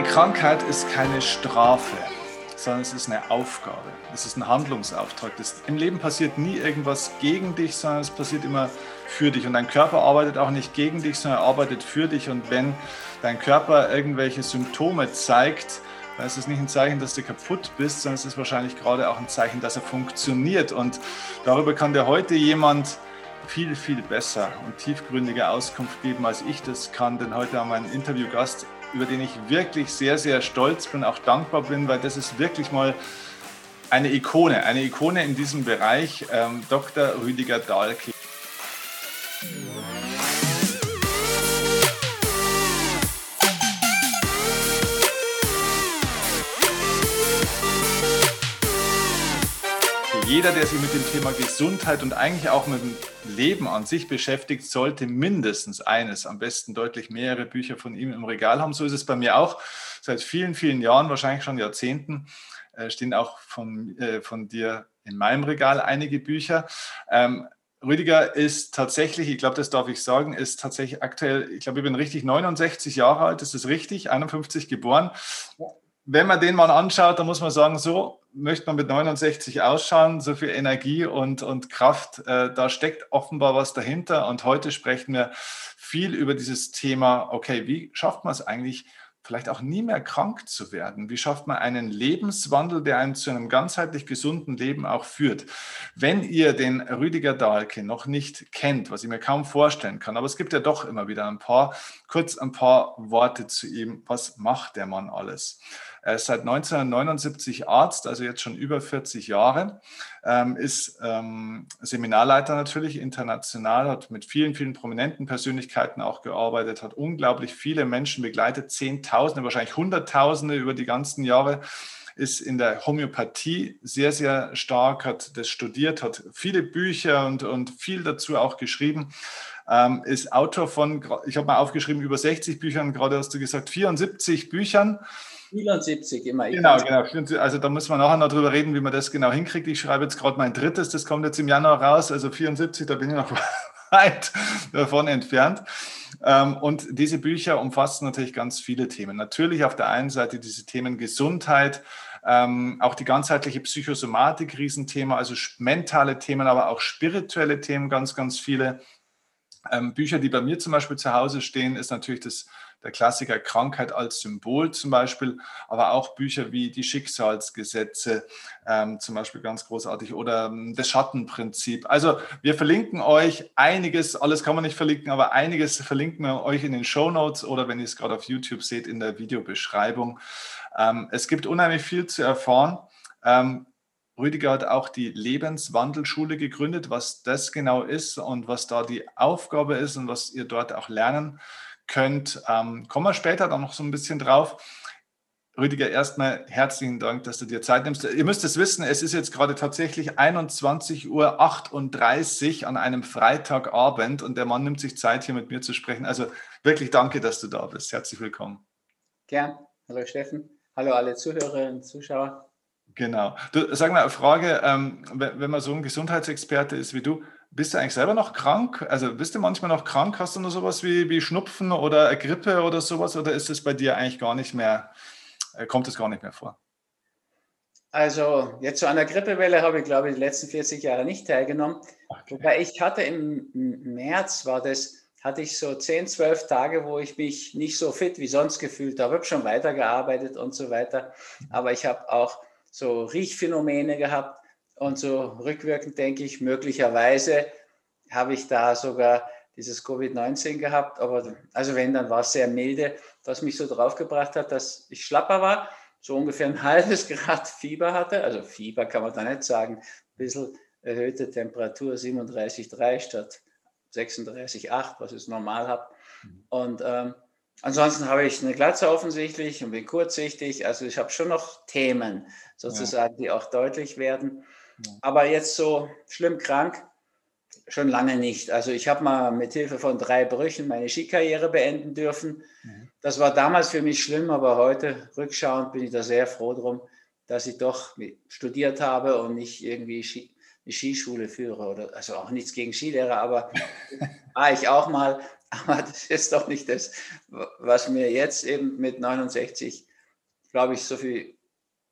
Eine Krankheit ist keine Strafe, sondern es ist eine Aufgabe. Es ist ein Handlungsauftrag. Das, Im Leben passiert nie irgendwas gegen dich, sondern es passiert immer für dich. Und dein Körper arbeitet auch nicht gegen dich, sondern er arbeitet für dich. Und wenn dein Körper irgendwelche Symptome zeigt, dann ist es nicht ein Zeichen, dass du kaputt bist, sondern es ist wahrscheinlich gerade auch ein Zeichen, dass er funktioniert. Und darüber kann dir heute jemand viel, viel besser und tiefgründiger Auskunft geben, als ich das kann. Denn heute haben wir einen Interviewgast, über den ich wirklich sehr, sehr stolz bin, auch dankbar bin, weil das ist wirklich mal eine Ikone, eine Ikone in diesem Bereich, ähm, Dr. Rüdiger Dahlke. Jeder, der sich mit dem Thema Gesundheit und eigentlich auch mit dem Leben an sich beschäftigt, sollte mindestens eines, am besten deutlich mehrere Bücher von ihm im Regal haben. So ist es bei mir auch. Seit vielen, vielen Jahren, wahrscheinlich schon Jahrzehnten, äh, stehen auch von, äh, von dir in meinem Regal einige Bücher. Ähm, Rüdiger ist tatsächlich, ich glaube, das darf ich sagen, ist tatsächlich aktuell, ich glaube, ich bin richtig 69 Jahre alt, ist das richtig? 51 geboren. Wenn man den mal anschaut, dann muss man sagen, so möchte man mit 69 ausschauen, so viel Energie und, und Kraft, äh, da steckt offenbar was dahinter. Und heute sprechen wir viel über dieses Thema, okay, wie schafft man es eigentlich, vielleicht auch nie mehr krank zu werden? Wie schafft man einen Lebenswandel, der einen zu einem ganzheitlich gesunden Leben auch führt? Wenn ihr den Rüdiger Dahlke noch nicht kennt, was ich mir kaum vorstellen kann, aber es gibt ja doch immer wieder ein paar, kurz ein paar Worte zu ihm. Was macht der Mann alles? Er ist seit 1979 Arzt, also jetzt schon über 40 Jahre, ähm, ist ähm, Seminarleiter natürlich international, hat mit vielen, vielen prominenten Persönlichkeiten auch gearbeitet, hat unglaublich viele Menschen begleitet, Zehntausende, wahrscheinlich Hunderttausende über die ganzen Jahre ist in der Homöopathie sehr, sehr stark, hat das studiert, hat viele Bücher und, und viel dazu auch geschrieben, ähm, ist Autor von, ich habe mal aufgeschrieben, über 60 Büchern, gerade hast du gesagt, 74 Büchern 74 immer. Genau, genau. Also da muss man nachher noch drüber reden, wie man das genau hinkriegt. Ich schreibe jetzt gerade mein drittes, das kommt jetzt im Januar raus, also 74, da bin ich noch weit davon entfernt. Ähm, und diese Bücher umfassen natürlich ganz viele Themen. Natürlich auf der einen Seite diese Themen Gesundheit, ähm, auch die ganzheitliche Psychosomatik, Riesenthema, also mentale Themen, aber auch spirituelle Themen, ganz, ganz viele. Ähm, Bücher, die bei mir zum Beispiel zu Hause stehen, ist natürlich das der Klassiker Krankheit als Symbol zum Beispiel, aber auch Bücher wie die Schicksalsgesetze ähm, zum Beispiel ganz großartig oder ähm, das Schattenprinzip. Also wir verlinken euch einiges, alles kann man nicht verlinken, aber einiges verlinken wir euch in den Show Notes oder wenn ihr es gerade auf YouTube seht, in der Videobeschreibung. Ähm, es gibt unheimlich viel zu erfahren. Ähm, Rüdiger hat auch die Lebenswandelschule gegründet, was das genau ist und was da die Aufgabe ist und was ihr dort auch lernen könnt. Ähm, kommen wir später dann noch so ein bisschen drauf. Rüdiger, erstmal herzlichen Dank, dass du dir Zeit nimmst. Ihr müsst es wissen, es ist jetzt gerade tatsächlich 21.38 Uhr an einem Freitagabend und der Mann nimmt sich Zeit, hier mit mir zu sprechen. Also wirklich danke, dass du da bist. Herzlich willkommen. Gern. Hallo Steffen. Hallo alle Zuhörerinnen und Zuschauer. Genau. Du, sag mal, eine Frage, ähm, wenn man so ein Gesundheitsexperte ist wie du, bist du eigentlich selber noch krank? Also bist du manchmal noch krank? Hast du nur sowas wie, wie Schnupfen oder Grippe oder sowas? Oder ist es bei dir eigentlich gar nicht mehr, äh, kommt es gar nicht mehr vor? Also jetzt zu einer Grippewelle habe ich, glaube ich, die letzten 40 Jahre nicht teilgenommen. Okay. Wobei ich hatte im März, war das, hatte ich so 10, 12 Tage, wo ich mich nicht so fit wie sonst gefühlt habe. Ich habe schon weitergearbeitet und so weiter. Aber ich habe auch so Riechphänomene gehabt und so rückwirkend denke ich, möglicherweise habe ich da sogar dieses Covid-19 gehabt. Aber also wenn, dann war es sehr milde, was mich so draufgebracht hat, dass ich schlapper war, so ungefähr ein halbes Grad Fieber hatte. Also Fieber kann man da nicht sagen. Ein bisschen erhöhte Temperatur 37,3 statt 36,8, was ich normal habe. Mhm. Und ähm, ansonsten habe ich eine Glatze offensichtlich und bin kurzsichtig. Also ich habe schon noch Themen sozusagen, ja. die auch deutlich werden. Aber jetzt so schlimm krank, schon lange nicht. Also ich habe mal mit Hilfe von drei Brüchen meine Skikarriere beenden dürfen. Mhm. Das war damals für mich schlimm, aber heute rückschauend bin ich da sehr froh drum, dass ich doch studiert habe und nicht irgendwie Ski, eine Skischule führe oder also auch nichts gegen Skilehrer, aber war ich auch mal. Aber das ist doch nicht das, was mir jetzt eben mit 69 glaube ich, so viel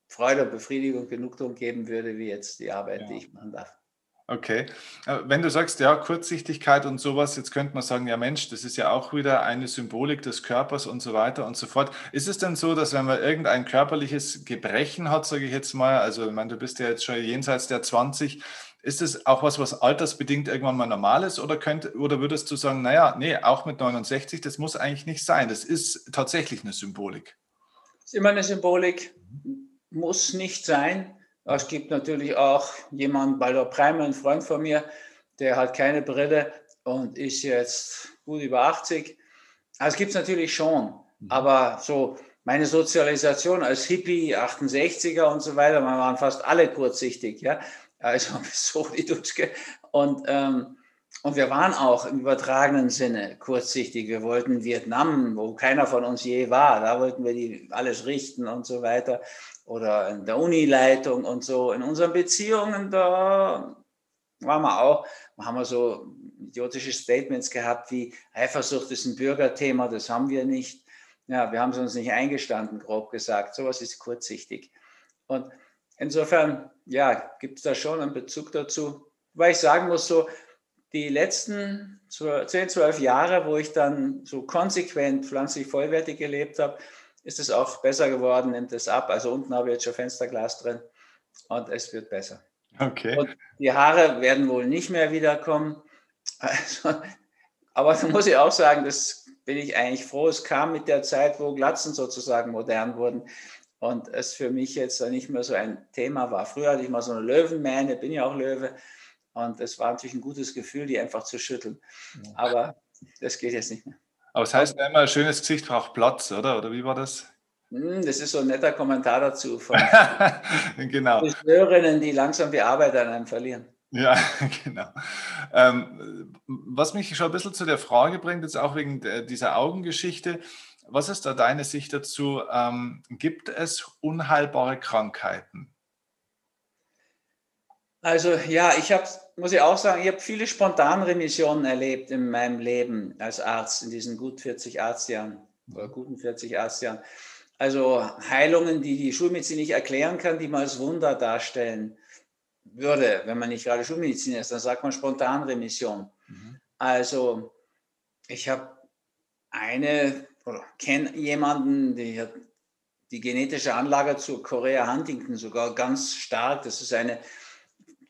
Freude und Befriedigung, Genugtuung geben würde, wie jetzt die Arbeit, ja. die ich machen darf. Okay. Äh, wenn du sagst, ja, Kurzsichtigkeit und sowas, jetzt könnte man sagen, ja Mensch, das ist ja auch wieder eine Symbolik des Körpers und so weiter und so fort. Ist es denn so, dass wenn man irgendein körperliches Gebrechen hat, sage ich jetzt mal, also ich meine, du bist ja jetzt schon jenseits der 20, ist es auch was, was altersbedingt irgendwann mal normal ist oder, könnt, oder würdest du sagen, naja, nee, auch mit 69, das muss eigentlich nicht sein. Das ist tatsächlich eine Symbolik. Das ist immer eine Symbolik, muss nicht sein es gibt natürlich auch jemanden, Baldur Preimer, ein Freund von mir, der hat keine Brille und ist jetzt gut über 80. Also es gibt es natürlich schon, mhm. aber so meine Sozialisation als Hippie, 68er und so weiter, wir waren fast alle kurzsichtig, ja, also so die Dutschke. Und, ähm, und wir waren auch im übertragenen Sinne kurzsichtig. Wir wollten Vietnam, wo keiner von uns je war, da wollten wir die alles richten und so weiter oder in der Unileitung und so. In unseren Beziehungen, da waren wir auch, haben wir so idiotische Statements gehabt wie Eifersucht ist ein Bürgerthema, das haben wir nicht. Ja, wir haben es uns nicht eingestanden, grob gesagt. Sowas ist kurzsichtig. Und insofern, ja, gibt es da schon einen Bezug dazu. Weil ich sagen muss, so die letzten 10, 12 Jahre, wo ich dann so konsequent pflanzlich vollwertig gelebt habe, ist es auch besser geworden, nimmt es ab. Also unten habe ich jetzt schon Fensterglas drin und es wird besser. Okay. Und die Haare werden wohl nicht mehr wiederkommen. Also, aber da muss ich auch sagen, das bin ich eigentlich froh. Es kam mit der Zeit, wo Glatzen sozusagen modern wurden und es für mich jetzt nicht mehr so ein Thema war. Früher hatte ich mal so eine Löwenmähne, bin ja auch Löwe und es war natürlich ein gutes Gefühl, die einfach zu schütteln. Aber das geht jetzt nicht mehr. Aber es heißt immer, ein schönes Gesicht braucht Platz, oder? Oder wie war das? Hm, das ist so ein netter Kommentar dazu von genau. Hörerinnen, die langsam die Arbeit an einem verlieren. Ja, genau. Ähm, was mich schon ein bisschen zu der Frage bringt, jetzt auch wegen dieser Augengeschichte, was ist da deine Sicht dazu? Ähm, gibt es unheilbare Krankheiten? Also ja, ich habe, muss ich auch sagen, ich habe viele Spontanremissionen erlebt in meinem Leben als Arzt, in diesen gut 40 Arztjahren oder guten 40 Arztjahren. Also Heilungen, die die Schulmedizin nicht erklären kann, die man als Wunder darstellen würde, wenn man nicht gerade Schulmedizin ist, dann sagt man Spontanremission. Mhm. Also ich habe eine oder kenne jemanden, die hat die genetische Anlage zu Korea Huntington sogar ganz stark. Das ist eine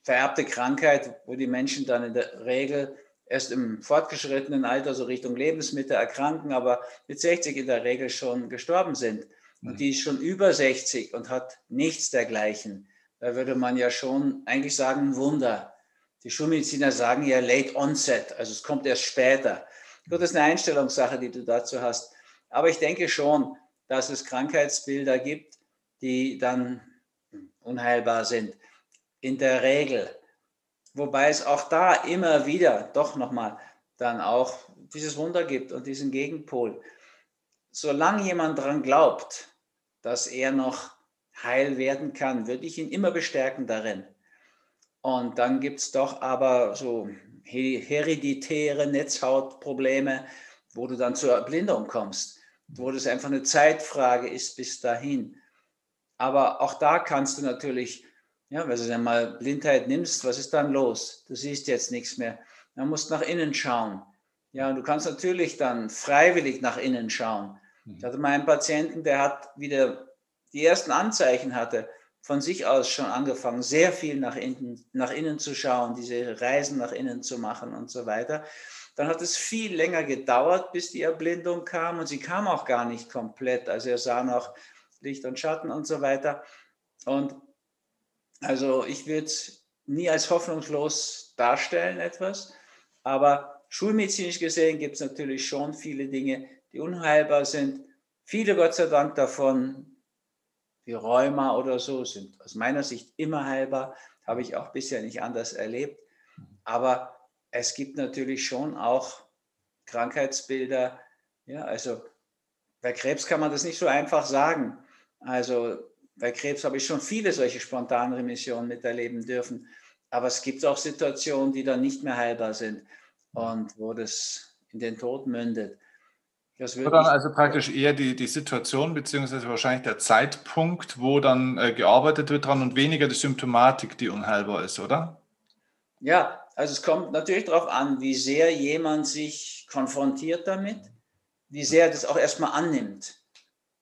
vererbte Krankheit, wo die Menschen dann in der Regel erst im fortgeschrittenen Alter so Richtung Lebensmittel erkranken, aber mit 60 in der Regel schon gestorben sind. Und mhm. die ist schon über 60 und hat nichts dergleichen. Da würde man ja schon eigentlich sagen, ein Wunder. Die Schulmediziner sagen ja Late Onset, also es kommt erst später. Gut, das ist eine Einstellungssache, die du dazu hast. Aber ich denke schon, dass es Krankheitsbilder gibt, die dann unheilbar sind in der Regel. Wobei es auch da immer wieder doch nochmal dann auch dieses Wunder gibt und diesen Gegenpol. Solange jemand daran glaubt, dass er noch heil werden kann, würde ich ihn immer bestärken darin. Und dann gibt es doch aber so hereditäre Netzhautprobleme, wo du dann zur Erblindung kommst, wo das einfach eine Zeitfrage ist bis dahin. Aber auch da kannst du natürlich ja, wenn du dann mal Blindheit nimmst, was ist dann los? Du siehst jetzt nichts mehr. Man muss nach innen schauen. Ja, und du kannst natürlich dann freiwillig nach innen schauen. Ich hatte mal einen Patienten, der hat wieder die ersten Anzeichen hatte, von sich aus schon angefangen, sehr viel nach innen, nach innen zu schauen, diese Reisen nach innen zu machen und so weiter. Dann hat es viel länger gedauert, bis die Erblindung kam und sie kam auch gar nicht komplett. Also er sah noch Licht und Schatten und so weiter. Und also ich würde nie als hoffnungslos darstellen, etwas, aber schulmedizinisch gesehen gibt es natürlich schon viele Dinge, die unheilbar sind. Viele, Gott sei Dank, davon, wie Rheuma oder so, sind aus meiner Sicht immer heilbar. Habe ich auch bisher nicht anders erlebt. Aber es gibt natürlich schon auch Krankheitsbilder. Ja, also bei Krebs kann man das nicht so einfach sagen. Also bei Krebs habe ich schon viele solche Spontanremissionen miterleben dürfen. Aber es gibt auch Situationen, die dann nicht mehr heilbar sind und wo das in den Tod mündet. Das wird dann also praktisch eher die, die Situation beziehungsweise wahrscheinlich der Zeitpunkt, wo dann äh, gearbeitet wird dran und weniger die Symptomatik, die unheilbar ist, oder? Ja, also es kommt natürlich darauf an, wie sehr jemand sich konfrontiert damit, wie sehr er das auch erstmal annimmt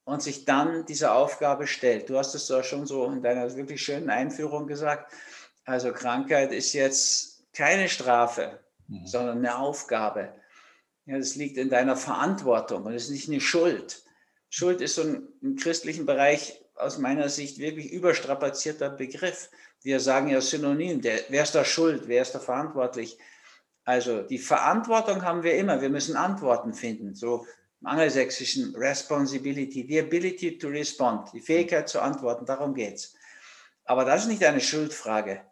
und sich dann dieser Aufgabe stellt. Du hast es doch schon so in deiner wirklich schönen Einführung gesagt. Also Krankheit ist jetzt keine Strafe, mhm. sondern eine Aufgabe. Ja, das liegt in deiner Verantwortung und es ist nicht eine Schuld. Schuld ist so ein, im christlichen Bereich aus meiner Sicht wirklich überstrapazierter Begriff. Wir sagen ja synonym, der, wer ist da schuld, wer ist da verantwortlich? Also die Verantwortung haben wir immer, wir müssen Antworten finden. So im angelsächsischen Responsibility, the ability to respond, die Fähigkeit zu antworten, darum geht es. Aber das ist nicht eine Schuldfrage,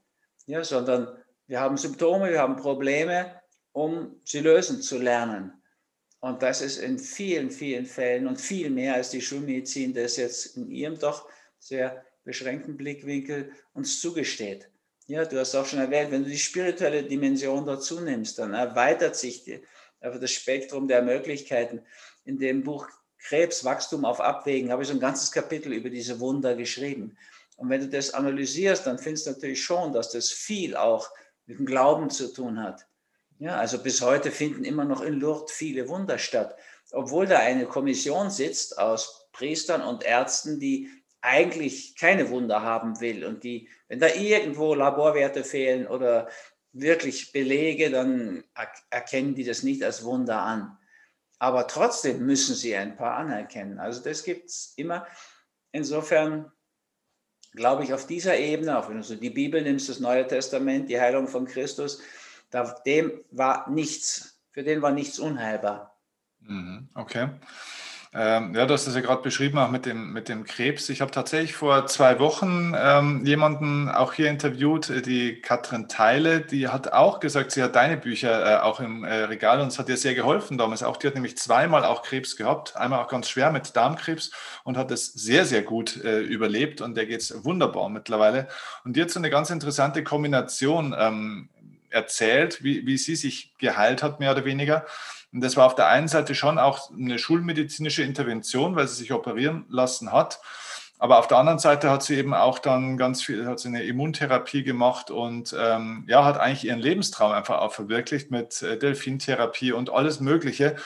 ja, sondern wir haben Symptome, wir haben Probleme um sie lösen zu lernen. Und das ist in vielen, vielen Fällen und viel mehr als die Schulmedizin das jetzt in ihrem doch sehr beschränkten Blickwinkel uns zugesteht. Ja, du hast auch schon erwähnt, wenn du die spirituelle Dimension dazu nimmst, dann erweitert sich die, das Spektrum der Möglichkeiten. In dem Buch Krebs, Wachstum auf Abwägen habe ich so ein ganzes Kapitel über diese Wunder geschrieben. Und wenn du das analysierst, dann findest du natürlich schon, dass das viel auch mit dem Glauben zu tun hat. Ja, also bis heute finden immer noch in Lourdes viele Wunder statt, obwohl da eine Kommission sitzt aus Priestern und Ärzten, die eigentlich keine Wunder haben will und die, wenn da irgendwo Laborwerte fehlen oder wirklich Belege, dann erkennen die das nicht als Wunder an. Aber trotzdem müssen sie ein paar anerkennen. Also das gibt es immer. Insofern glaube ich auf dieser Ebene, auch wenn du so die Bibel nimmst, das Neue Testament, die Heilung von Christus, dem war nichts, für den war nichts unheilbar. Mhm, okay. Ähm, ja, du hast es ja gerade beschrieben, auch mit dem, mit dem Krebs. Ich habe tatsächlich vor zwei Wochen ähm, jemanden auch hier interviewt, die Katrin Teile, die hat auch gesagt, sie hat deine Bücher äh, auch im äh, Regal und es hat ihr sehr geholfen damals. Auch die hat nämlich zweimal auch Krebs gehabt, einmal auch ganz schwer mit Darmkrebs und hat es sehr, sehr gut äh, überlebt und der geht es wunderbar mittlerweile. Und jetzt so eine ganz interessante Kombination. Ähm, erzählt, wie, wie sie sich geheilt hat, mehr oder weniger. Und das war auf der einen Seite schon auch eine schulmedizinische Intervention, weil sie sich operieren lassen hat. Aber auf der anderen Seite hat sie eben auch dann ganz viel, hat sie eine Immuntherapie gemacht und ähm, ja, hat eigentlich ihren Lebenstraum einfach auch verwirklicht mit äh, Delfintherapie und alles Mögliche.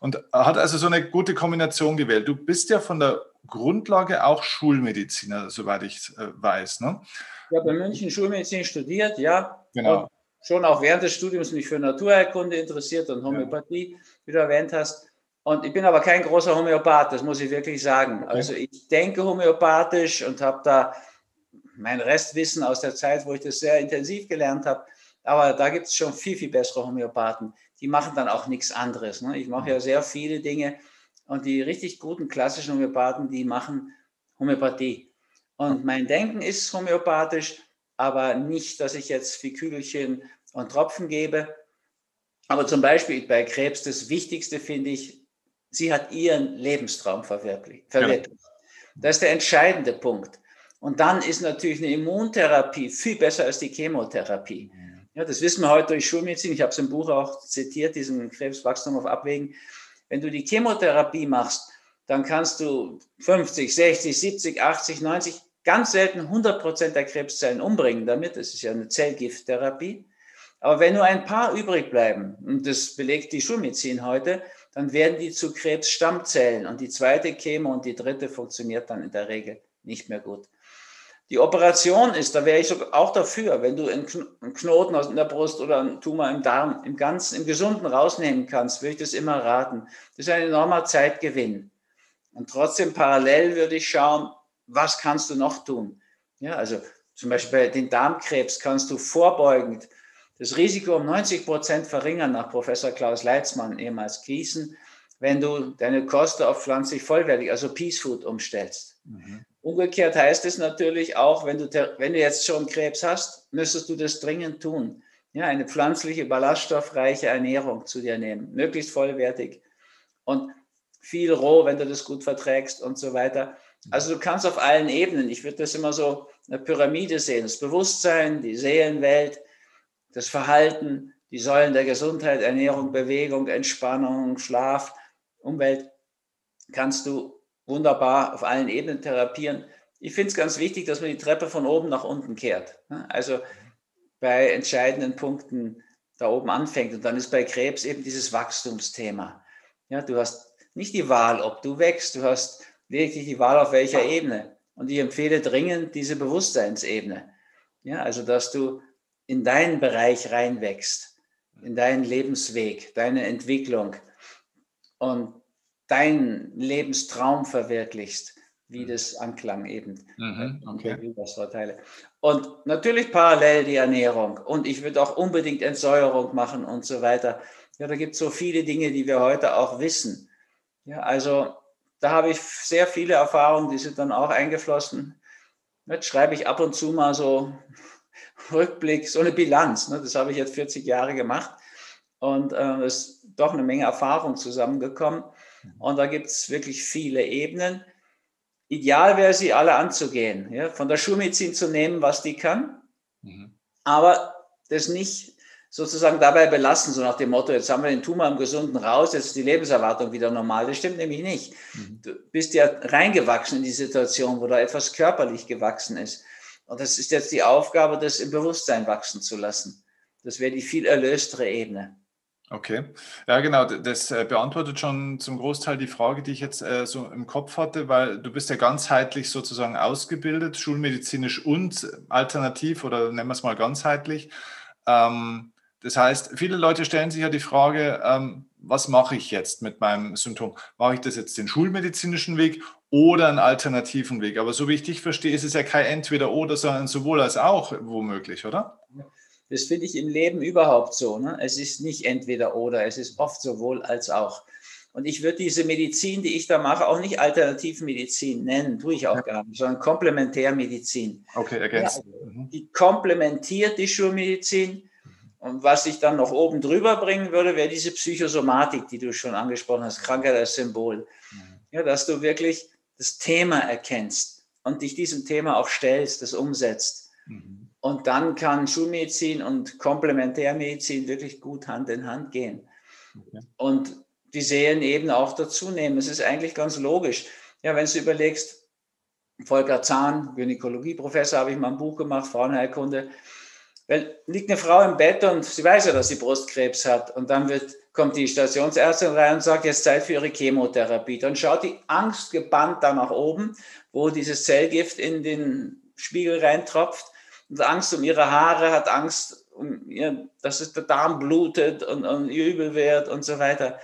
Und hat also so eine gute Kombination gewählt. Du bist ja von der Grundlage auch Schulmediziner, soweit ich äh, weiß. Ne? Ich habe in München Schulmedizin studiert, ja. Genau. Und schon auch während des Studiums mich für Naturheilkunde interessiert und Homöopathie, ja. wie du erwähnt hast. Und ich bin aber kein großer Homöopath, das muss ich wirklich sagen. Okay. Also ich denke homöopathisch und habe da mein Restwissen aus der Zeit, wo ich das sehr intensiv gelernt habe. Aber da gibt es schon viel, viel bessere Homöopathen. Die machen dann auch nichts anderes. Ne? Ich mache ja sehr viele Dinge und die richtig guten klassischen Homöopathen, die machen Homöopathie. Und mein Denken ist homöopathisch, aber nicht, dass ich jetzt Fikülchen und Tropfen gebe. Aber zum Beispiel bei Krebs, das Wichtigste finde ich, sie hat ihren Lebenstraum verwirklicht. verwirklicht. Ja. Das ist der entscheidende Punkt. Und dann ist natürlich eine Immuntherapie viel besser als die Chemotherapie. Ja, das wissen wir heute durch Schulmedizin. Ich habe es im Buch auch zitiert, diesen Krebswachstum auf Abwägen. Wenn du die Chemotherapie machst, dann kannst du 50, 60, 70, 80, 90, ganz selten 100 Prozent der Krebszellen umbringen damit. Das ist ja eine Zellgifttherapie. Aber wenn nur ein paar übrig bleiben, und das belegt die Schulmedizin heute, dann werden die zu Krebsstammzellen und die zweite Chemo und die dritte funktioniert dann in der Regel nicht mehr gut. Die Operation ist, da wäre ich auch dafür, wenn du einen Knoten aus der Brust oder einen Tumor im Darm im Ganzen, im Gesunden rausnehmen kannst, würde ich das immer raten. Das ist ein enormer Zeitgewinn. Und trotzdem parallel würde ich schauen, was kannst du noch tun? Ja, also zum Beispiel den Darmkrebs kannst du vorbeugend das Risiko um 90 Prozent verringern nach Professor Klaus Leitzmann, ehemals Gießen, wenn du deine Kosten auf pflanzlich vollwertig, also Peace Food umstellst. Mhm. Umgekehrt heißt es natürlich auch, wenn du, wenn du jetzt schon Krebs hast, müsstest du das dringend tun. Ja, eine pflanzliche, ballaststoffreiche Ernährung zu dir nehmen, möglichst vollwertig und viel roh, wenn du das gut verträgst und so weiter. Also du kannst auf allen Ebenen, ich würde das immer so eine Pyramide sehen, das Bewusstsein, die Seelenwelt, das Verhalten, die Säulen der Gesundheit, Ernährung, Bewegung, Entspannung, Schlaf Umwelt, kannst du wunderbar auf allen Ebenen therapieren. Ich finde es ganz wichtig, dass man die Treppe von oben nach unten kehrt. Also bei entscheidenden Punkten da oben anfängt. Und dann ist bei Krebs eben dieses Wachstumsthema. Ja, du hast nicht die Wahl, ob du wächst, du hast wirklich die Wahl auf welcher Ebene. Und ich empfehle dringend diese Bewusstseinsebene. Ja, also dass du in deinen Bereich reinwächst, in deinen Lebensweg, deine Entwicklung und deinen Lebenstraum verwirklichst, wie mhm. das anklang eben. Mhm, okay. Vorteile. Und natürlich parallel die Ernährung. Und ich würde auch unbedingt Entsäuerung machen und so weiter. Ja, da gibt es so viele Dinge, die wir heute auch wissen. Ja, also da habe ich sehr viele Erfahrungen, die sind dann auch eingeflossen. Jetzt schreibe ich ab und zu mal so Rückblick, so eine Bilanz. Ne? Das habe ich jetzt 40 Jahre gemacht und äh, ist doch eine Menge Erfahrung zusammengekommen. Und da gibt es wirklich viele Ebenen. Ideal wäre, sie alle anzugehen. Ja? Von der Schulmedizin zu nehmen, was die kann, mhm. aber das nicht sozusagen dabei belassen, so nach dem Motto, jetzt haben wir den Tumor im Gesunden raus, jetzt ist die Lebenserwartung wieder normal. Das stimmt nämlich nicht. Mhm. Du bist ja reingewachsen in die Situation, wo da etwas körperlich gewachsen ist. Und das ist jetzt die Aufgabe, das im Bewusstsein wachsen zu lassen. Das wäre die viel erlöstere Ebene. Okay, ja genau, das äh, beantwortet schon zum Großteil die Frage, die ich jetzt äh, so im Kopf hatte, weil du bist ja ganzheitlich sozusagen ausgebildet, schulmedizinisch und alternativ oder nennen wir es mal ganzheitlich. Ähm, das heißt, viele Leute stellen sich ja die Frage, ähm, was mache ich jetzt mit meinem Symptom? Mache ich das jetzt den schulmedizinischen Weg oder einen alternativen Weg? Aber so wie ich dich verstehe, ist es ja kein Entweder-Oder, sondern sowohl als auch womöglich, oder? Das finde ich im Leben überhaupt so. Ne? Es ist nicht entweder oder, es ist oft sowohl als auch. Und ich würde diese Medizin, die ich da mache, auch nicht Alternativmedizin nennen, tue ich auch gar nicht, sondern Komplementärmedizin. Okay, ergänzen. Ja, mhm. die komplementiert die Schulmedizin. Und was ich dann noch oben drüber bringen würde, wäre diese Psychosomatik, die du schon angesprochen hast, Krankheit als Symbol. Mhm. Ja, dass du wirklich das Thema erkennst und dich diesem Thema auch stellst, das umsetzt. Mhm. Und dann kann Schulmedizin und Komplementärmedizin wirklich gut Hand in Hand gehen. Okay. Und die Seelen eben auch dazu nehmen. Es ist eigentlich ganz logisch. Ja, wenn du überlegst, Volker Zahn, Gynäkologieprofessor, habe ich mal ein Buch gemacht, Frauenheilkunde. Weil liegt eine Frau im Bett und sie weiß ja, dass sie Brustkrebs hat. Und dann wird, kommt die Stationsärztin rein und sagt, jetzt Zeit für ihre Chemotherapie. Dann schaut die angstgebannt da nach oben, wo dieses Zellgift in den Spiegel reintropft hat Angst um ihre Haare, hat Angst, um ihr, dass der Darm blutet und, und übel wird und so weiter.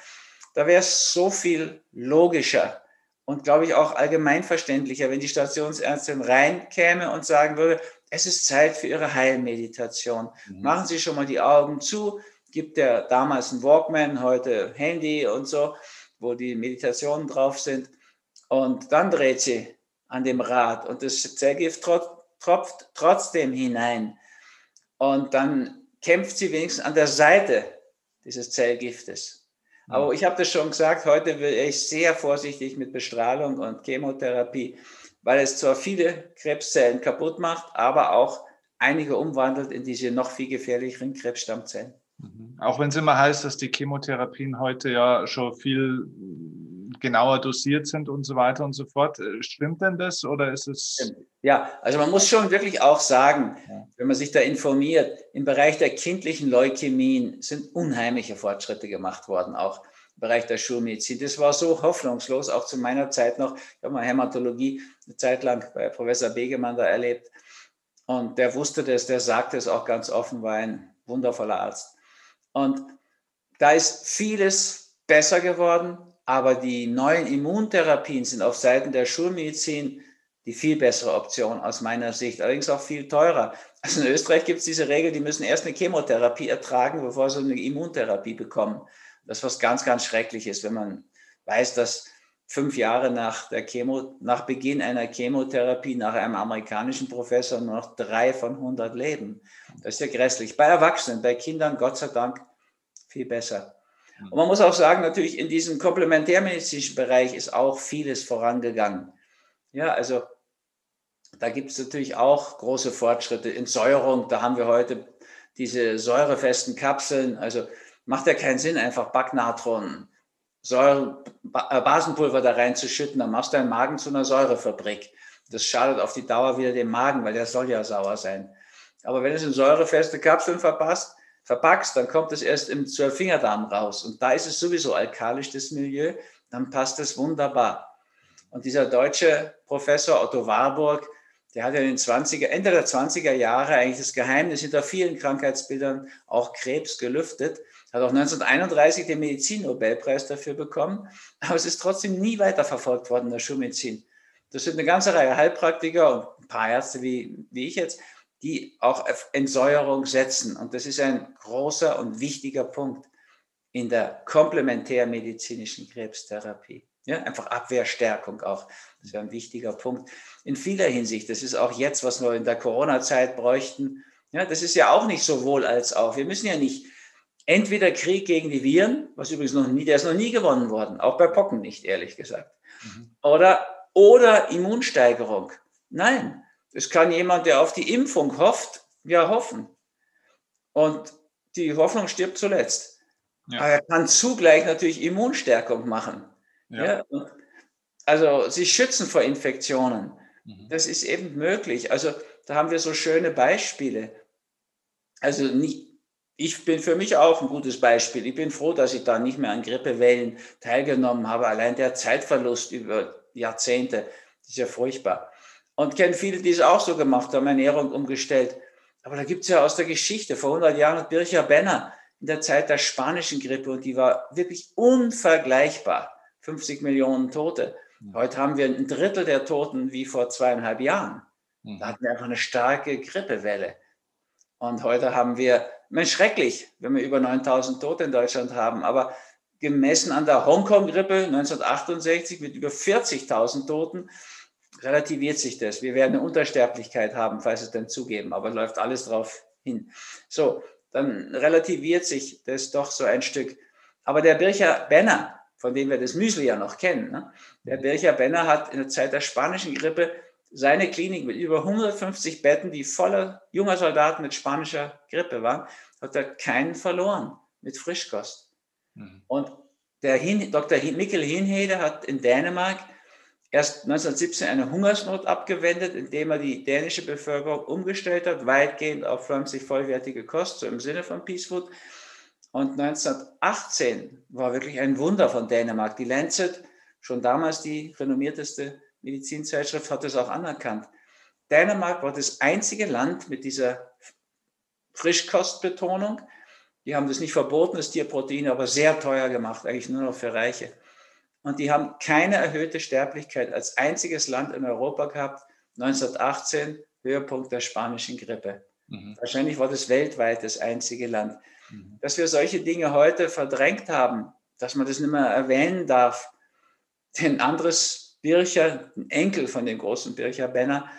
Da wäre es so viel logischer und, glaube ich, auch allgemeinverständlicher, wenn die Stationsärztin reinkäme und sagen würde, es ist Zeit für Ihre Heilmeditation. Mhm. Machen Sie schon mal die Augen zu, gibt der damals ein Walkman, heute Handy und so, wo die Meditationen drauf sind. Und dann dreht sie an dem Rad und das Zellgift tropft trotzdem hinein. Und dann kämpft sie wenigstens an der Seite dieses Zellgiftes. Aber ich habe das schon gesagt, heute bin ich sehr vorsichtig mit Bestrahlung und Chemotherapie, weil es zwar viele Krebszellen kaputt macht, aber auch einige umwandelt in diese noch viel gefährlicheren Krebsstammzellen. Mhm. Auch wenn es immer heißt, dass die Chemotherapien heute ja schon viel genauer dosiert sind und so weiter und so fort. Äh, stimmt denn das oder ist es? Ja, also man muss schon wirklich auch sagen, wenn man sich da informiert, im Bereich der kindlichen Leukämien sind unheimliche Fortschritte gemacht worden, auch Bereich der Schulmedizin. Das war so hoffnungslos, auch zu meiner Zeit noch. Ich habe mal Hämatologie eine Zeit lang bei Professor Begemann da erlebt. Und der wusste das, der sagte es auch ganz offen, war ein wundervoller Arzt. Und da ist vieles besser geworden, aber die neuen Immuntherapien sind auf Seiten der Schulmedizin die viel bessere Option aus meiner Sicht, allerdings auch viel teurer. Also in Österreich gibt es diese Regel, die müssen erst eine Chemotherapie ertragen, bevor sie eine Immuntherapie bekommen. Das ist was ganz, ganz Schreckliches, wenn man weiß, dass fünf Jahre nach, der Chemo, nach Beginn einer Chemotherapie, nach einem amerikanischen Professor, nur noch drei von 100 leben. Das ist ja grässlich. Bei Erwachsenen, bei Kindern, Gott sei Dank, viel besser. Und man muss auch sagen, natürlich in diesem komplementärmedizinischen Bereich ist auch vieles vorangegangen. Ja, also da gibt es natürlich auch große Fortschritte. Entsäuerung, da haben wir heute diese säurefesten Kapseln. Also macht ja keinen Sinn, einfach Backnatron Säure, äh, Basenpulver da reinzuschütten, dann machst du deinen Magen zu einer Säurefabrik. Das schadet auf die Dauer wieder dem Magen, weil der soll ja sauer sein. Aber wenn du es in säurefeste Kapseln verpasst, verpackst, dann kommt es erst im Zwölffingerdarm raus. Und da ist es sowieso alkalisch, das Milieu, dann passt es wunderbar. Und dieser deutsche Professor Otto Warburg, der hat ja in den 20er, Ende der 20er Jahre eigentlich das Geheimnis hinter vielen Krankheitsbildern, auch Krebs, gelüftet. Hat auch 1931 den Medizinnobelpreis dafür bekommen. Aber es ist trotzdem nie weiterverfolgt worden in der Schulmedizin. Das sind eine ganze Reihe Heilpraktiker und ein paar Ärzte wie, wie ich jetzt, die auch auf Entsäuerung setzen. Und das ist ein großer und wichtiger Punkt in der komplementärmedizinischen Krebstherapie. Ja, einfach Abwehrstärkung auch. Das ist ein wichtiger Punkt in vieler Hinsicht. Das ist auch jetzt, was wir in der Corona-Zeit bräuchten. Ja, das ist ja auch nicht so wohl als auch. Wir müssen ja nicht entweder Krieg gegen die Viren, was übrigens noch nie, der ist noch nie gewonnen worden, auch bei Pocken nicht, ehrlich gesagt. Mhm. Oder, oder Immunsteigerung. Nein, es kann jemand, der auf die Impfung hofft, ja hoffen. Und die Hoffnung stirbt zuletzt. Ja. Aber er kann zugleich natürlich Immunstärkung machen. Ja. ja. Also sich schützen vor Infektionen. Mhm. Das ist eben möglich. Also da haben wir so schöne Beispiele. Also nicht, ich bin für mich auch ein gutes Beispiel. Ich bin froh, dass ich da nicht mehr an Grippewellen teilgenommen habe. Allein der Zeitverlust über Jahrzehnte ist ja furchtbar. Und kenne viele, die es auch so gemacht haben, Ernährung umgestellt. Aber da gibt es ja aus der Geschichte, vor 100 Jahren hat Bircher Benner in der Zeit der spanischen Grippe und die war wirklich unvergleichbar. 50 Millionen Tote. Heute haben wir ein Drittel der Toten wie vor zweieinhalb Jahren. Mhm. Da hatten wir einfach eine starke Grippewelle. Und heute haben wir, Mensch, schrecklich, wenn wir über 9000 Tote in Deutschland haben, aber gemessen an der Hongkong-Grippe 1968 mit über 40.000 Toten, relativiert sich das. Wir werden eine Untersterblichkeit haben, falls es denn zugeben, aber läuft alles drauf hin. So, dann relativiert sich das doch so ein Stück. Aber der Bircher Benner, von dem wir das Müsli ja noch kennen. Ne? Der. Bircher Benner hat in der Zeit der spanischen Grippe seine Klinik mit über 150 Betten, die voller junger Soldaten mit spanischer Grippe waren, hat er keinen verloren mit Frischkost. Mhm. Und der Hin Dr. Mikkel Hinhede hat in Dänemark erst 1917 eine Hungersnot abgewendet, indem er die dänische Bevölkerung umgestellt hat, weitgehend auf pflanzlich vollwertige Kost, so im Sinne von Peace Food. Und 1918 war wirklich ein Wunder von Dänemark. Die Lancet, schon damals die renommierteste Medizinzeitschrift, hat es auch anerkannt. Dänemark war das einzige Land mit dieser Frischkostbetonung. Die haben das nicht verboten, das Tierprotein, aber sehr teuer gemacht, eigentlich nur noch für Reiche. Und die haben keine erhöhte Sterblichkeit als einziges Land in Europa gehabt. 1918, Höhepunkt der spanischen Grippe. Mhm. Wahrscheinlich war das weltweit das einzige Land. Mhm. Dass wir solche Dinge heute verdrängt haben, dass man das nicht mehr erwähnen darf. Denn anderes Bircher, ein Enkel von dem großen Bircher Benner,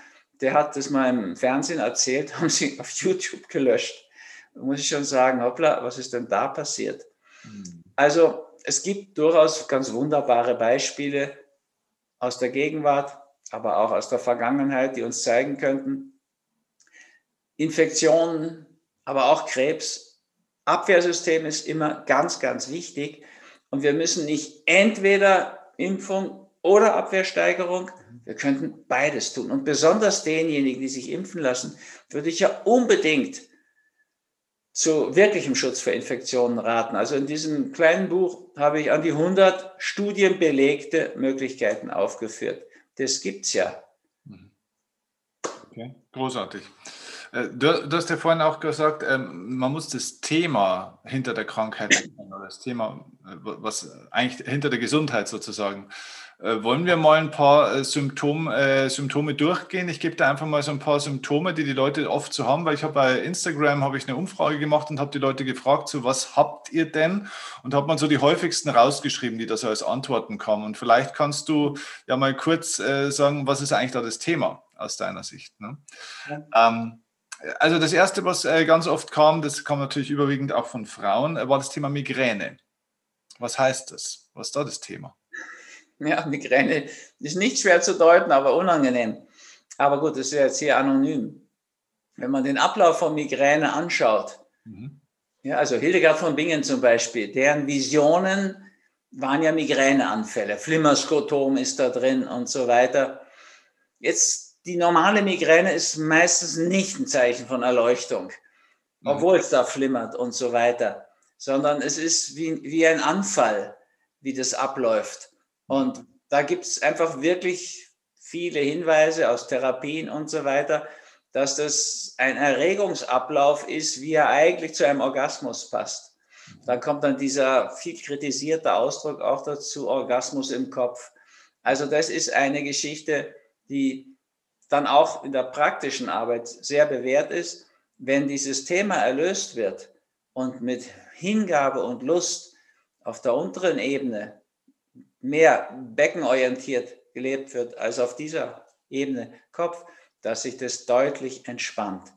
der hat das mal im Fernsehen erzählt, haben sie auf YouTube gelöscht. Da muss ich schon sagen, hoppla, was ist denn da passiert? Mhm. Also es gibt durchaus ganz wunderbare Beispiele aus der Gegenwart, aber auch aus der Vergangenheit, die uns zeigen könnten, Infektionen, aber auch Krebs Abwehrsystem ist immer ganz, ganz wichtig. Und wir müssen nicht entweder Impfung oder Abwehrsteigerung, wir könnten beides tun. Und besonders denjenigen, die sich impfen lassen, würde ich ja unbedingt zu wirklichem Schutz vor Infektionen raten. Also in diesem kleinen Buch habe ich an die 100 studienbelegte Möglichkeiten aufgeführt. Das gibt es ja. Okay, großartig. Äh, du, du, hast ja vorhin auch gesagt, ähm, man muss das Thema hinter der Krankheit das Thema, äh, was eigentlich hinter der Gesundheit sozusagen. Äh, wollen wir mal ein paar Symptom, Symptome durchgehen? Ich gebe da einfach mal so ein paar Symptome, die die Leute oft so haben, weil ich habe bei Instagram habe ich eine Umfrage gemacht und habe die Leute gefragt, so was habt ihr denn? Und habe man so die häufigsten rausgeschrieben, die da so als Antworten kamen. Und vielleicht kannst du ja mal kurz sagen, was ist eigentlich da das Thema aus deiner Sicht? Ne? Ja. Ähm, also das Erste, was äh, ganz oft kam, das kam natürlich überwiegend auch von Frauen, äh, war das Thema Migräne. Was heißt das? Was ist da das Thema? Ja, Migräne ist nicht schwer zu deuten, aber unangenehm. Aber gut, das ist jetzt hier anonym. Wenn man den Ablauf von Migräne anschaut, mhm. ja, also Hildegard von Bingen zum Beispiel, deren Visionen waren ja Migräneanfälle, Flimmerskotom ist da drin und so weiter. Jetzt die normale Migräne ist meistens nicht ein Zeichen von Erleuchtung, mhm. obwohl es da flimmert und so weiter, sondern es ist wie, wie ein Anfall, wie das abläuft. Und da gibt es einfach wirklich viele Hinweise aus Therapien und so weiter, dass das ein Erregungsablauf ist, wie er eigentlich zu einem Orgasmus passt. Da kommt dann dieser viel kritisierte Ausdruck auch dazu, Orgasmus im Kopf. Also das ist eine Geschichte, die dann auch in der praktischen Arbeit sehr bewährt ist. Wenn dieses Thema erlöst wird und mit Hingabe und Lust auf der unteren Ebene mehr beckenorientiert gelebt wird als auf dieser Ebene Kopf, dass sich das deutlich entspannt.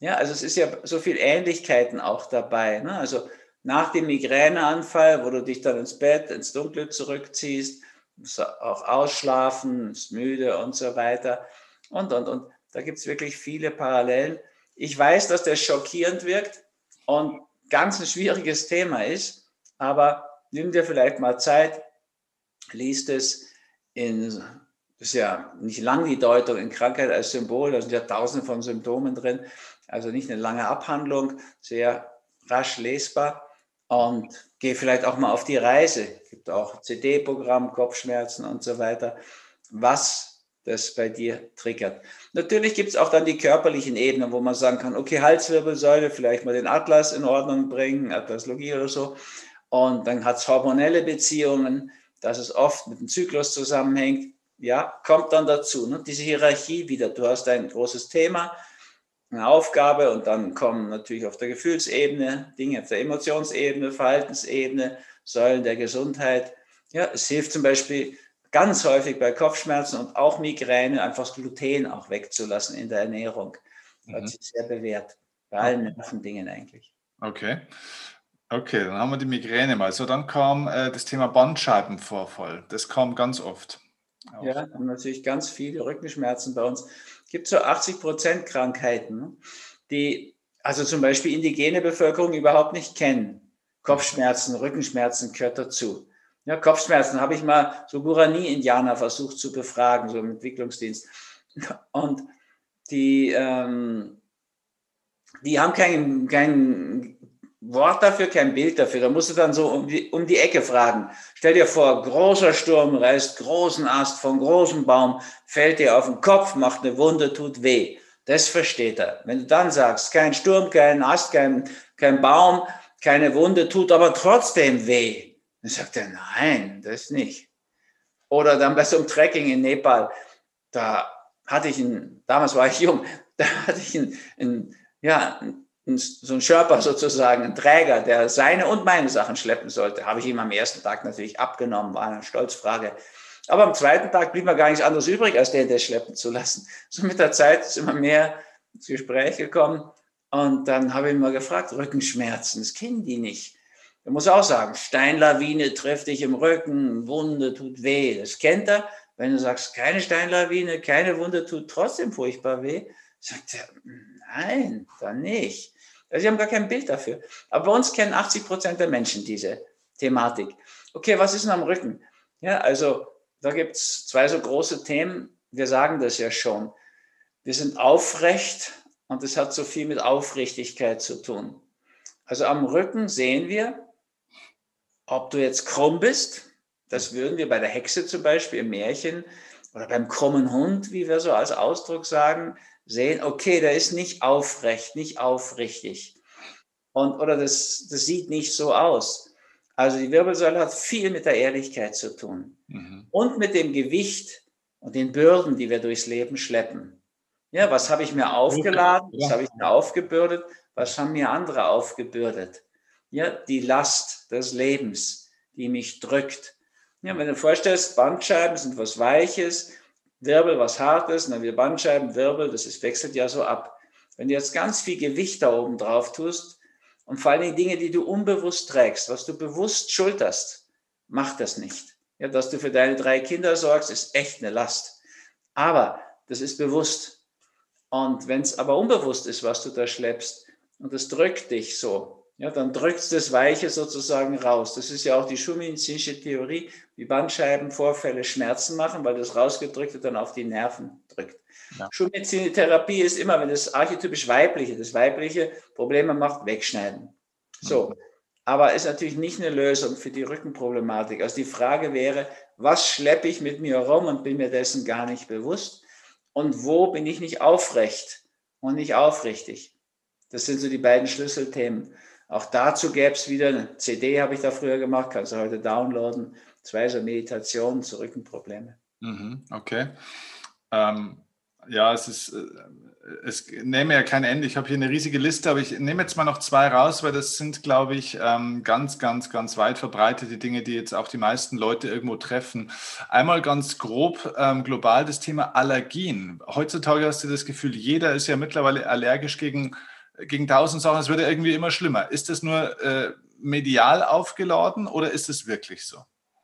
Ja, also es ist ja so viel Ähnlichkeiten auch dabei. Ne? Also nach dem Migräneanfall, wo du dich dann ins Bett, ins Dunkle zurückziehst, auch ausschlafen, ist müde und so weiter. Und, und, und. Da gibt es wirklich viele Parallelen. Ich weiß, dass das schockierend wirkt und ganz ein schwieriges Thema ist, aber nimm dir vielleicht mal Zeit, liest es in, das ist ja nicht lang die Deutung in Krankheit als Symbol, da sind ja tausende von Symptomen drin, also nicht eine lange Abhandlung, sehr rasch lesbar und geh vielleicht auch mal auf die Reise. Es gibt auch CD-Programm, Kopfschmerzen und so weiter, was das bei dir triggert. Natürlich gibt es auch dann die körperlichen Ebenen, wo man sagen kann, okay, Halswirbelsäule, vielleicht mal den Atlas in Ordnung bringen, Atlaslogie oder so. Und dann hat es hormonelle Beziehungen, dass es oft mit dem Zyklus zusammenhängt. Ja, kommt dann dazu. Ne? Diese Hierarchie wieder. Du hast ein großes Thema, eine Aufgabe und dann kommen natürlich auf der Gefühlsebene Dinge, auf der Emotionsebene, Verhaltensebene, Säulen der Gesundheit. Ja, es hilft zum Beispiel ganz häufig bei Kopfschmerzen und auch Migräne einfach das Gluten auch wegzulassen in der Ernährung. Das hat mhm. sich sehr bewährt. Bei allen Nervendingen eigentlich. Okay. Okay, dann haben wir die Migräne mal. So, dann kam äh, das Thema Bandscheibenvorfall. Das kam ganz oft. Auch. Ja, haben natürlich ganz viele Rückenschmerzen bei uns. Es gibt so 80 Prozent Krankheiten, die also zum Beispiel indigene Bevölkerung überhaupt nicht kennen. Kopfschmerzen, Rückenschmerzen gehört dazu. Ja, Kopfschmerzen habe ich mal so Gurani-Indianer versucht zu befragen, so im Entwicklungsdienst. Und die, ähm, die haben kein, kein Wort dafür, kein Bild dafür. Da musst du dann so um die, um die Ecke fragen. Stell dir vor, großer Sturm reißt großen Ast von großem Baum, fällt dir auf den Kopf, macht eine Wunde, tut weh. Das versteht er. Wenn du dann sagst, kein Sturm, kein Ast, kein, kein Baum, keine Wunde, tut aber trotzdem weh. Dann sagt er, nein, das nicht. Oder dann bei so einem Trekking in Nepal, da hatte ich einen, damals war ich jung, da hatte ich einen, einen ja, so ein Sherpa sozusagen, ein Träger, der seine und meine Sachen schleppen sollte, habe ich ihm am ersten Tag natürlich abgenommen, war eine Stolzfrage. Aber am zweiten Tag blieb mir gar nichts anderes übrig, als den das schleppen zu lassen. So mit der Zeit ist immer mehr ins Gespräch gekommen und dann habe ich ihn mal gefragt, Rückenschmerzen, das kennen die nicht. Er muss auch sagen, Steinlawine trifft dich im Rücken, Wunde tut weh, das kennt er. Wenn du sagst, keine Steinlawine, keine Wunde tut trotzdem furchtbar weh, sagt er, nein, dann nicht. Also sie haben gar kein Bild dafür. Aber bei uns kennen 80 Prozent der Menschen diese Thematik. Okay, was ist denn am Rücken? Ja, also da gibt es zwei so große Themen. Wir sagen das ja schon. Wir sind aufrecht und es hat so viel mit Aufrichtigkeit zu tun. Also am Rücken sehen wir, ob du jetzt krumm bist. Das würden wir bei der Hexe zum Beispiel im Märchen oder beim krummen Hund, wie wir so als Ausdruck sagen, sehen, okay, der ist nicht aufrecht, nicht aufrichtig. Und, oder das, das sieht nicht so aus. Also die Wirbelsäule hat viel mit der Ehrlichkeit zu tun mhm. und mit dem Gewicht und den Bürden, die wir durchs Leben schleppen. Ja, was habe ich mir aufgeladen? Was habe ich mir aufgebürdet? Was haben mir andere aufgebürdet? Ja, die Last des Lebens, die mich drückt. Ja, wenn du vorstellst, Bandscheiben sind was Weiches, Wirbel was Hartes, dann wieder Bandscheiben, Wirbel, das ist, wechselt ja so ab. Wenn du jetzt ganz viel Gewicht da oben drauf tust und vor allen Dingen Dinge, die du unbewusst trägst, was du bewusst schulterst, mach das nicht. Ja, dass du für deine drei Kinder sorgst, ist echt eine Last. Aber das ist bewusst. Und wenn es aber unbewusst ist, was du da schleppst, und es drückt dich so, ja, dann drückt es das Weiche sozusagen raus. Das ist ja auch die schulmedizinische Theorie, wie Bandscheibenvorfälle Schmerzen machen, weil das Rausgedrückte dann auf die Nerven drückt. Ja. Schulmedizinische Therapie ist immer, wenn das archetypisch Weibliche, das Weibliche Probleme macht, wegschneiden. So. Mhm. Aber ist natürlich nicht eine Lösung für die Rückenproblematik. Also die Frage wäre, was schleppe ich mit mir rum und bin mir dessen gar nicht bewusst? Und wo bin ich nicht aufrecht und nicht aufrichtig? Das sind so die beiden Schlüsselthemen. Auch dazu gäbe es wieder eine CD, habe ich da früher gemacht, kannst du heute downloaden. Zwei so Meditationen zu Rückenprobleme. Mhm, okay. Ähm, ja, es ist, äh, es nehme ja kein Ende. Ich habe hier eine riesige Liste, aber ich nehme jetzt mal noch zwei raus, weil das sind, glaube ich, ähm, ganz, ganz, ganz weit verbreitete Dinge, die jetzt auch die meisten Leute irgendwo treffen. Einmal ganz grob ähm, global das Thema Allergien. Heutzutage hast du das Gefühl, jeder ist ja mittlerweile allergisch gegen gegen tausend Sachen, es wird ja irgendwie immer schlimmer. Ist das nur äh, medial aufgeladen oder ist es wirklich so?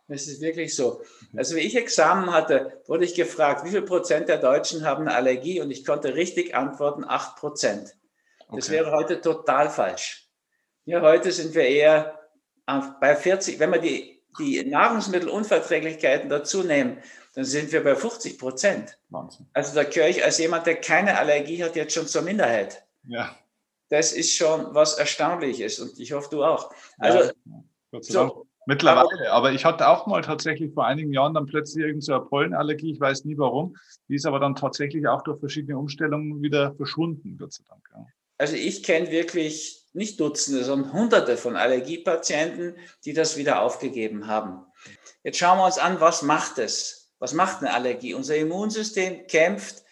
Es ist wirklich so. Also wie ich Examen hatte, wurde ich gefragt, wie viel Prozent der Deutschen haben eine Allergie und ich konnte richtig antworten, acht Prozent. Das okay. wäre heute total falsch. Ja, heute sind wir eher bei 40, wenn wir die, die Nahrungsmittelunverträglichkeiten dazu nehmen, dann sind wir bei 50 Prozent. Also da gehöre ich als jemand, der keine Allergie hat, jetzt schon zur Minderheit. Ja das ist schon was Erstaunliches und ich hoffe, du auch. Also, ja, so, Mittlerweile, aber ich hatte auch mal tatsächlich vor einigen Jahren dann plötzlich irgendeine so Pollenallergie, ich weiß nie warum. Die ist aber dann tatsächlich auch durch verschiedene Umstellungen wieder verschwunden, Gott sei Dank. Ja. Also ich kenne wirklich nicht Dutzende, sondern Hunderte von Allergiepatienten, die das wieder aufgegeben haben. Jetzt schauen wir uns an, was macht es? Was macht eine Allergie? Unser Immunsystem kämpft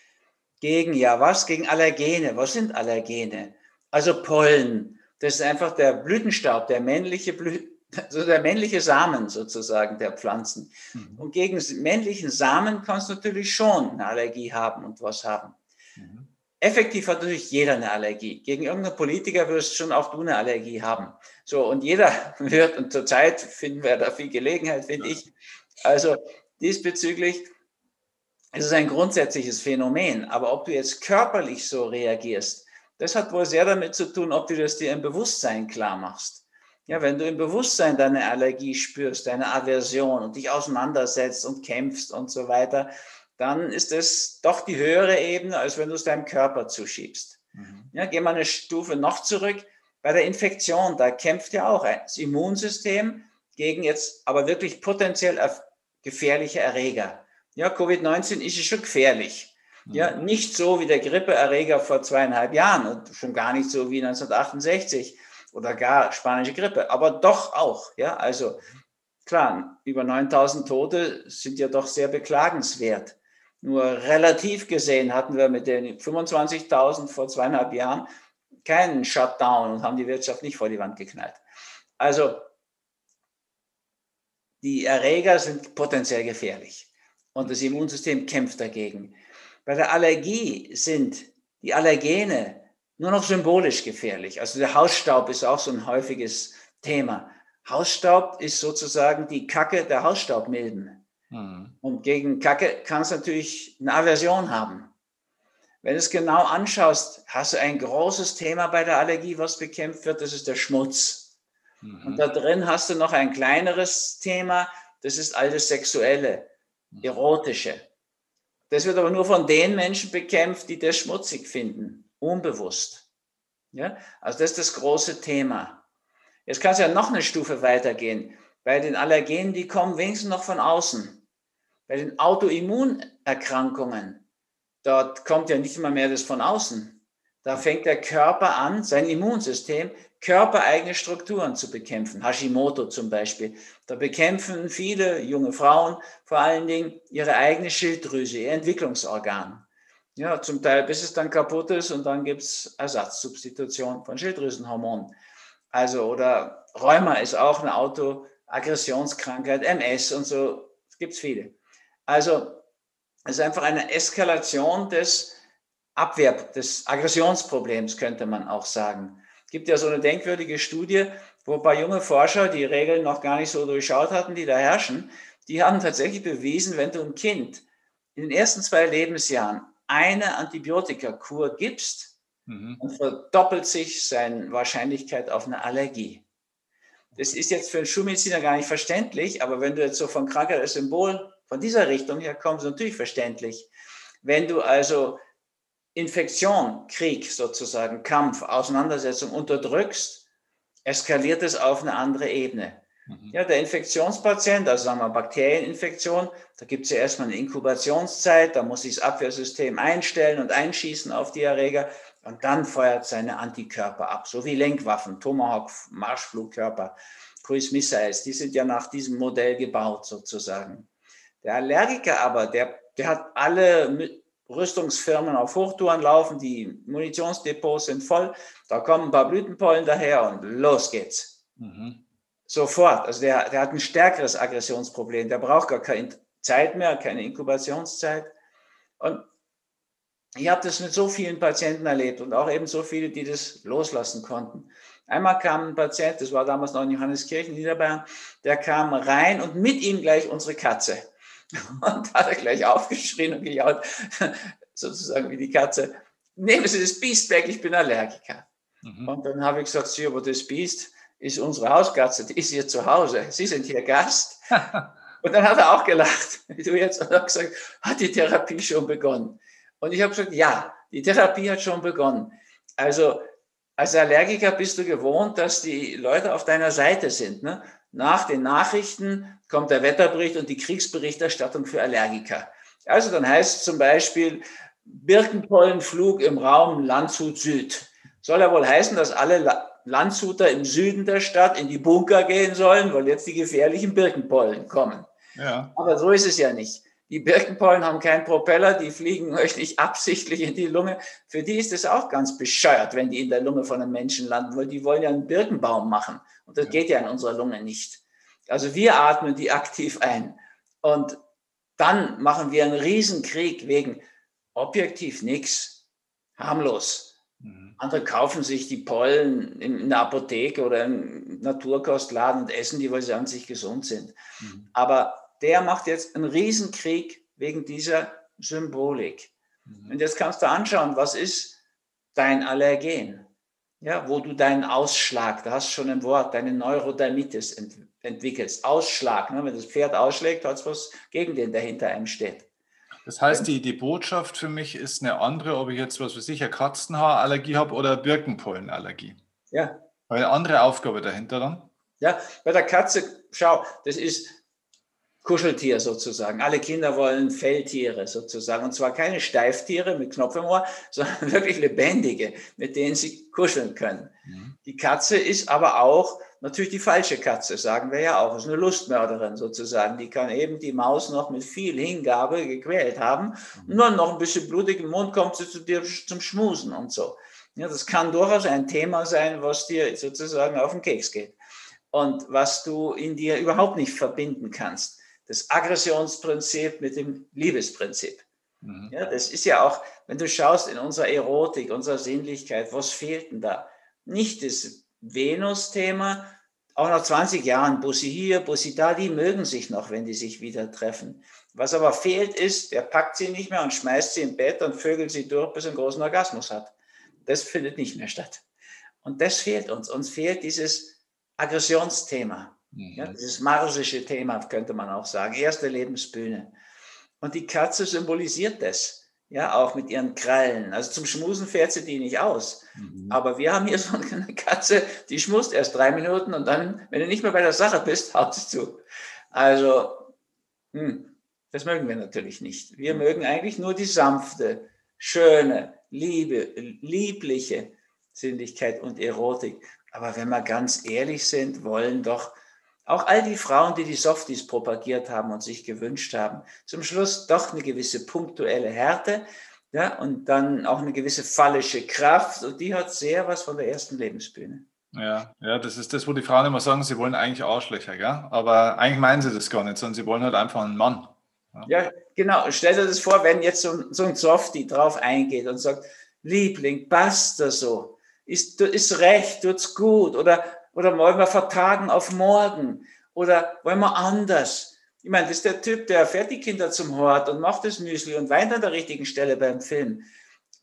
gegen, ja was? Gegen Allergene. Was sind Allergene? Also Pollen, das ist einfach der Blütenstaub, der männliche, Blü also der männliche Samen sozusagen der Pflanzen. Mhm. Und gegen männlichen Samen kannst du natürlich schon eine Allergie haben und was haben. Mhm. Effektiv hat natürlich jeder eine Allergie. Gegen irgendeinen Politiker wirst schon auch du eine Allergie haben. So, und jeder wird, und zurzeit finden wir da viel Gelegenheit, finde ich. Also diesbezüglich ist es ein grundsätzliches Phänomen. Aber ob du jetzt körperlich so reagierst, das hat wohl sehr damit zu tun, ob du das dir im Bewusstsein klar machst. Ja, wenn du im Bewusstsein deine Allergie spürst, deine Aversion und dich auseinandersetzt und kämpfst und so weiter, dann ist es doch die höhere Ebene, als wenn du es deinem Körper zuschiebst. Mhm. Ja, geh mal eine Stufe noch zurück. Bei der Infektion, da kämpft ja auch das Immunsystem gegen jetzt aber wirklich potenziell gefährliche Erreger. Ja, Covid-19 ist schon gefährlich. Ja, nicht so wie der Grippeerreger vor zweieinhalb Jahren und schon gar nicht so wie 1968 oder gar spanische Grippe, aber doch auch. Ja, also klar, über 9000 Tote sind ja doch sehr beklagenswert. Nur relativ gesehen hatten wir mit den 25.000 vor zweieinhalb Jahren keinen Shutdown und haben die Wirtschaft nicht vor die Wand geknallt. Also die Erreger sind potenziell gefährlich und das Immunsystem kämpft dagegen. Bei der Allergie sind die Allergene nur noch symbolisch gefährlich. Also der Hausstaub ist auch so ein häufiges Thema. Hausstaub ist sozusagen die Kacke der Hausstaubmilben. Mhm. Und gegen Kacke kannst du natürlich eine Aversion haben. Wenn du es genau anschaust, hast du ein großes Thema bei der Allergie, was bekämpft wird, das ist der Schmutz. Mhm. Und da drin hast du noch ein kleineres Thema, das ist all das Sexuelle, mhm. Erotische. Das wird aber nur von den Menschen bekämpft, die das schmutzig finden, unbewusst. Ja? Also das ist das große Thema. Jetzt kann es ja noch eine Stufe weitergehen. Bei den Allergenen, die kommen wenigstens noch von außen. Bei den Autoimmunerkrankungen, dort kommt ja nicht immer mehr das von außen. Da fängt der Körper an, sein Immunsystem, körpereigene Strukturen zu bekämpfen. Hashimoto zum Beispiel. Da bekämpfen viele junge Frauen vor allen Dingen ihre eigene Schilddrüse, ihr Entwicklungsorgan. Ja, zum Teil bis es dann kaputt ist und dann gibt es Ersatzsubstitution von Schilddrüsenhormonen. Also, oder Rheuma ist auch eine Autoaggressionskrankheit, MS und so, es gibt viele. Also, es ist einfach eine Eskalation des Abwehr, des Aggressionsproblems, könnte man auch sagen. Es gibt ja so eine denkwürdige Studie, wo ein paar junge Forscher die Regeln noch gar nicht so durchschaut hatten, die da herrschen. Die haben tatsächlich bewiesen, wenn du ein Kind in den ersten zwei Lebensjahren eine Antibiotikakur gibst, mhm. und verdoppelt sich seine Wahrscheinlichkeit auf eine Allergie. Das ist jetzt für einen Schulmediziner gar nicht verständlich, aber wenn du jetzt so von Krankheit als Symbol von dieser Richtung her kommst, natürlich verständlich. Wenn du also Infektion, Krieg sozusagen, Kampf, Auseinandersetzung unterdrückst, eskaliert es auf eine andere Ebene. Mhm. Ja, der Infektionspatient, also sagen wir Bakterieninfektion, da gibt es ja erstmal eine Inkubationszeit, da muss sich das Abwehrsystem einstellen und einschießen auf die Erreger und dann feuert seine Antikörper ab, so wie Lenkwaffen, Tomahawk, Marschflugkörper, Cruise Missiles, die sind ja nach diesem Modell gebaut sozusagen. Der Allergiker aber, der, der hat alle Rüstungsfirmen auf Hochtouren laufen, die Munitionsdepots sind voll, da kommen ein paar Blütenpollen daher und los geht's. Mhm. Sofort. Also der, der hat ein stärkeres Aggressionsproblem. Der braucht gar keine Zeit mehr, keine Inkubationszeit. Und ich habe das mit so vielen Patienten erlebt und auch eben so viele, die das loslassen konnten. Einmal kam ein Patient, das war damals noch in Johanneskirchen, Niederbayern, der kam rein und mit ihm gleich unsere Katze. Und hat er gleich aufgeschrien und gejaut, sozusagen wie die Katze, nehmen Sie das Biest weg, ich bin Allergiker. Mhm. Und dann habe ich gesagt, Sie, aber das Biest, ist unsere Hauskatze, die ist hier zu Hause. Sie sind hier Gast. Und dann hat er auch gelacht, wie du jetzt, und hat gesagt, hat die Therapie schon begonnen? Und ich habe gesagt, ja, die Therapie hat schon begonnen. Also als Allergiker bist du gewohnt, dass die Leute auf deiner Seite sind. Ne? Nach den Nachrichten kommt der Wetterbericht und die Kriegsberichterstattung für Allergiker. Also dann heißt es zum Beispiel Birkenpollenflug im Raum Landshut Süd. Soll ja wohl heißen, dass alle Landshuter im Süden der Stadt in die Bunker gehen sollen, weil jetzt die gefährlichen Birkenpollen kommen. Ja. Aber so ist es ja nicht. Die Birkenpollen haben keinen Propeller, die fliegen euch nicht absichtlich in die Lunge. Für die ist es auch ganz bescheuert, wenn die in der Lunge von einem Menschen landen, weil die wollen ja einen Birkenbaum machen. Und das ja. geht ja in unserer Lunge nicht. Also wir atmen die aktiv ein. Und dann machen wir einen Riesenkrieg wegen objektiv nichts, harmlos. Mhm. Andere kaufen sich die Pollen in der Apotheke oder im Naturkostladen und essen die, weil sie an sich gesund sind. Mhm. Aber der macht jetzt einen Riesenkrieg wegen dieser Symbolik. Mhm. Und jetzt kannst du anschauen, was ist dein Allergen? Ja, wo du deinen Ausschlag, da hast du schon ein Wort, deine Neurodermitis ent entwickelst. Ausschlag, ne? wenn das Pferd ausschlägt, hat es was gegen den dahinter einem steht. Das heißt, die, die Botschaft für mich ist eine andere, ob ich jetzt, was ich, eine Katzenhaarallergie habe oder Birkenpollenallergie. Ja. Eine andere Aufgabe dahinter dann? Ja, bei der Katze, schau, das ist Kuscheltier sozusagen. Alle Kinder wollen Felltiere sozusagen. Und zwar keine Steiftiere mit Knopf im Ohr, sondern wirklich lebendige, mit denen sie kuscheln können. Mhm. Die Katze ist aber auch natürlich die falsche Katze, sagen wir ja auch. Das ist eine Lustmörderin sozusagen. Die kann eben die Maus noch mit viel Hingabe gequält haben. Mhm. Nur noch ein bisschen blutig im Mund kommt sie zu dir zum Schmusen und so. Ja, das kann durchaus ein Thema sein, was dir sozusagen auf den Keks geht. Und was du in dir überhaupt nicht verbinden kannst. Das Aggressionsprinzip mit dem Liebesprinzip. Mhm. Ja, das ist ja auch, wenn du schaust in unserer Erotik, unserer Sinnlichkeit, was fehlt denn da? Nicht das Venus-Thema, auch nach 20 Jahren, Bussi hier, Bussi da, die mögen sich noch, wenn die sich wieder treffen. Was aber fehlt ist, der packt sie nicht mehr und schmeißt sie im Bett und vögelt sie durch, bis er einen großen Orgasmus hat. Das findet nicht mehr statt. Und das fehlt uns. Uns fehlt dieses Aggressionsthema, mhm. ja, dieses marsische Thema, könnte man auch sagen, erste Lebensbühne. Und die Katze symbolisiert das ja, auch mit ihren Krallen. Also zum Schmusen fährt sie die nicht aus. Mhm. Aber wir haben hier so eine Katze, die schmust erst drei Minuten und dann, wenn du nicht mehr bei der Sache bist, haut sie zu. Also, hm, das mögen wir natürlich nicht. Wir mhm. mögen eigentlich nur die sanfte, schöne, liebe, liebliche Sinnlichkeit und Erotik. Aber wenn wir ganz ehrlich sind, wollen doch auch all die Frauen, die die Softies propagiert haben und sich gewünscht haben, zum Schluss doch eine gewisse punktuelle Härte ja, und dann auch eine gewisse phallische Kraft. Und die hat sehr was von der ersten Lebensbühne. Ja, ja, das ist das, wo die Frauen immer sagen, sie wollen eigentlich Arschlöcher, ja? aber eigentlich meinen sie das gar nicht, sondern sie wollen halt einfach einen Mann. Ja, ja genau. Stell dir das vor, wenn jetzt so, so ein Softie drauf eingeht und sagt, Liebling, passt das so? Ist, ist recht, tut's gut? Oder oder wollen wir vertagen auf morgen? Oder wollen wir anders? Ich meine, das ist der Typ, der fährt die Kinder zum Hort und macht das Müsli und weint an der richtigen Stelle beim Film.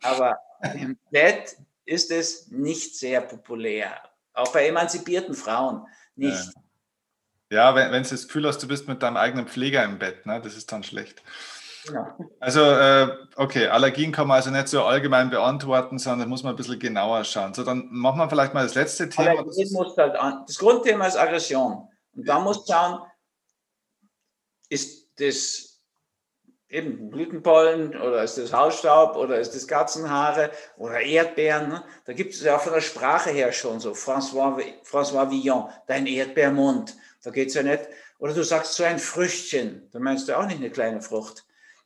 Aber im Bett ist es nicht sehr populär. Auch bei emanzipierten Frauen nicht. Ja, ja wenn, wenn du das Gefühl hast, du bist mit deinem eigenen Pfleger im Bett, ne, das ist dann schlecht. Genau. Also, äh, okay, Allergien kann man also nicht so allgemein beantworten, sondern muss man ein bisschen genauer schauen. So, dann machen wir vielleicht mal das letzte Thema. Allergien muss halt an, das Grundthema ist Aggression. Und da muss schauen, ist das eben Blütenpollen oder ist das Hausstaub oder ist das Katzenhaare oder Erdbeeren. Ne? Da gibt es ja auch von der Sprache her schon so, François, François Villon, dein Erdbeermund. Da geht es ja nicht. Oder du sagst so ein Früchtchen, da meinst du auch nicht eine kleine Frucht.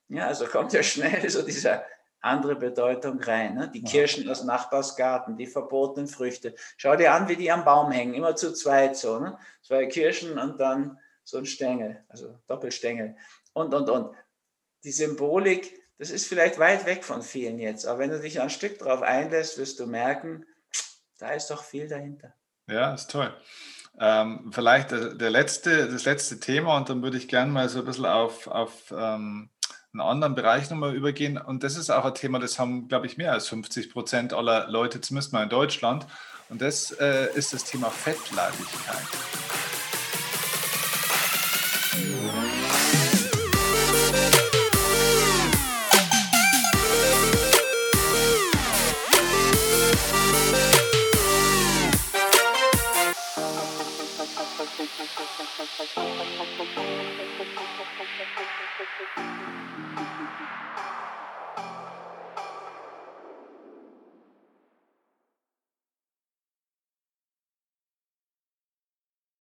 Ja, also kommt ja schnell so diese andere Bedeutung rein. Ne? Die Kirschen aus Nachbarsgarten, die verbotenen Früchte. Schau dir an, wie die am Baum hängen, immer zu zweit so. Ne? Zwei Kirschen und dann so ein Stängel, also Doppelstängel und, und, und. Die Symbolik, das ist vielleicht weit weg von vielen jetzt, aber wenn du dich ein Stück darauf einlässt, wirst du merken, da ist doch viel dahinter. Ja, ist toll. Ähm, vielleicht der, der, letzte, das letzte Thema und dann würde ich gerne mal so ein bisschen auf, auf ähm, einen anderen Bereich nochmal übergehen. Und das ist auch ein Thema, das haben, glaube ich, mehr als 50 Prozent aller Leute, zumindest mal in Deutschland. Und das äh, ist das Thema Fettleibigkeit. Thank you.